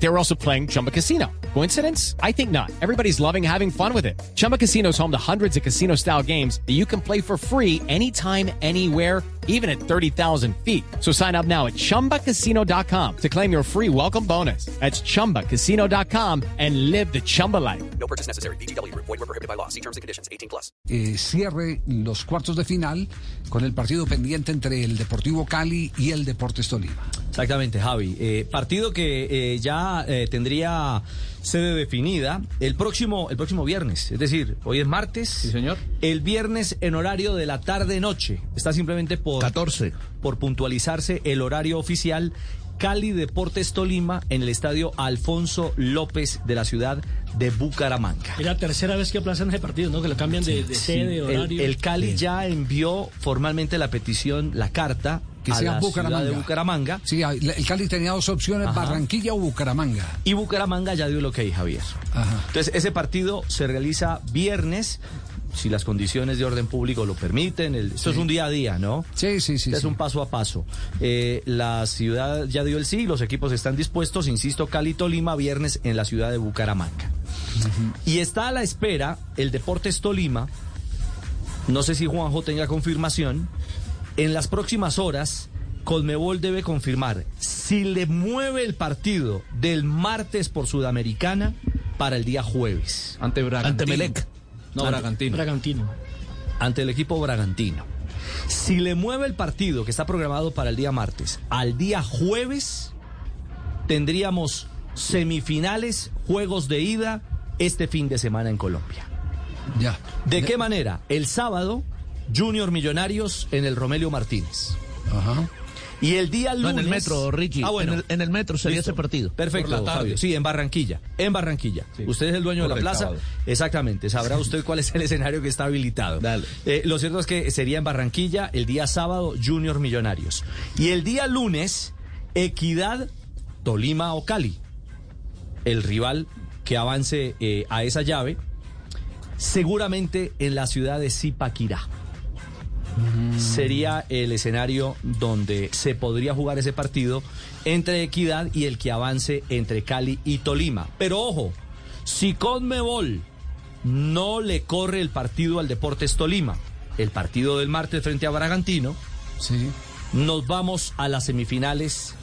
They were also playing Chumba Casino. Coincidence? I think not. Everybody's loving having fun with it. Chumba Casino is home to hundreds of casino style games that you can play for free anytime, anywhere, even at 30,000 feet. So sign up now at chumbacasino.com to claim your free welcome bonus. That's chumbacasino.com and live the Chumba life. No purchase necessary. BGW. Void were prohibited by law. See terms and conditions. 18 plus. eh, cierre los cuartos de final con el partido pendiente entre el Deportivo Cali y el Deportes Tolima. Exactamente, Javi. Eh, partido que eh, ya eh, tendría sede definida el próximo, el próximo viernes. Es decir, hoy es martes. Sí, señor. El viernes en horario de la tarde-noche. Está simplemente por, 14. por puntualizarse el horario oficial. Cali Deportes Tolima en el estadio Alfonso López de la ciudad de Bucaramanga. Es la tercera vez que aplazan ese partido, ¿no? Que lo cambian de, sede, horario. El, Cali ya envió formalmente la petición, la carta Que sea la Bucaramanga. de Bucaramanga. Sí, el Cali tenía dos opciones, Ajá. Barranquilla o Bucaramanga. Y Bucaramanga ya dio lo que hay, Javier. Ajá. Entonces, ese partido se realiza viernes, si las condiciones de orden público lo permiten. el- esto es un día a día, ¿no? Sí, sí, sí. es sí. un paso a paso. Eh, la ciudad ya dio el sí, los equipos están dispuestos, insisto, Cali Tolima, viernes en la ciudad de Bucaramanga. Y está a la espera el Deportes Tolima, no sé si Juanjo tenga confirmación, en las próximas horas Colmebol debe confirmar si le mueve el partido del martes por Sudamericana para el día jueves Ante Bragantino. Ante Melec. No, Bragantino. Bragantino. ante el equipo bragantino. Si le mueve el partido que está programado para el día martes al día jueves, tendríamos semifinales, juegos de ida este fin de semana en Colombia. Ya. ¿De qué manera? El sábado, Junior Millonarios en el Romelio Martínez. Ajá. Y el día lunes... No, en el metro, Richie. Ah, bueno. En el, en el metro sería Listo. ese partido. Perfecto, la tarde. Fabio. Sí, en Barranquilla. En Barranquilla. Sí. Usted es el dueño de la plaza. sábado. Exactamente. Sabrá usted cuál es el escenario que está habilitado. Dale. Eh, lo cierto es que sería en Barranquilla el día sábado Junior Millonarios. Y el día lunes, Equidad, Tolima o Cali. El rival que avance eh, a esa llave, seguramente en la ciudad de Zipaquirá sería el escenario donde se podría jugar ese partido entre Equidad y el que avance entre Cali y Tolima. Pero ojo, si Conmebol no le corre el partido al Deportes Tolima, el partido del martes frente a Bragantino, Sí. nos vamos a las semifinales,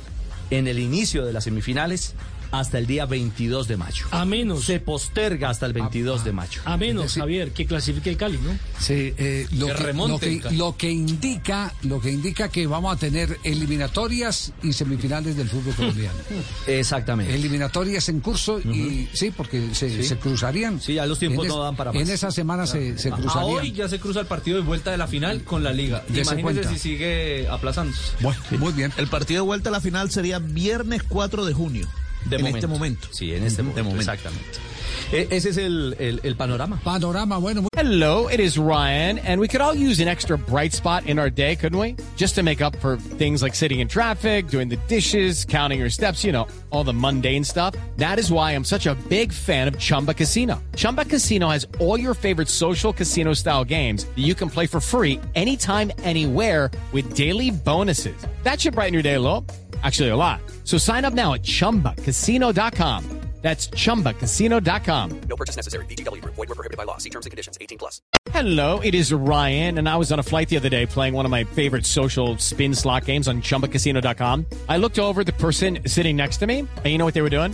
en el inicio de las semifinales, hasta el día 22 de mayo. A menos, Se posterga hasta el 22 de mayo. a menos. Javier, que clasifique el Cali, ¿no? Sí, eh, lo, Que que, remonte lo, que, el Cali. lo que indica, lo que indica que vamos a tener eliminatorias y semifinales del fútbol colombiano. Exactamente. eliminatorias en curso y sí, porque se, se cruzarían. Sí, ya los tiempos En no dan para En más. esa semana se, se A cruzarían. hoy ya se cruza el partido de vuelta de la final con la liga. Cuenta. si sigue aplazándose. Bueno, muy bien. El partido de vuelta a la final sería viernes 4 de junio. De en momento. este momento. Sí, en este momento. momento. Exactamente. E- ese es el, el- el panorama. Panorama, bueno, muy- Hello, it is Ryan, and we could all use an extra bright spot in our day, couldn't we? Just to make up for things like sitting in traffic, doing the dishes, counting your steps, you know, all the mundane stuff. That is why I'm such a big fan of Chumba Casino. Chumba Casino has all your favorite social casino style games that you can play for free anytime, anywhere with daily bonuses. That should brighten your day a little. Actually, a lot. So sign up now at chumbacasino.com. That's chumbacasino.com. No purchase necessary. BGW. Void were prohibited by law. See terms and conditions. 18 plus. Hello, it is Ryan, and I was on a flight the other day playing one of my favorite social spin slot games on chumbacasino.com. I looked over at the person sitting next to me, and you know what they were doing?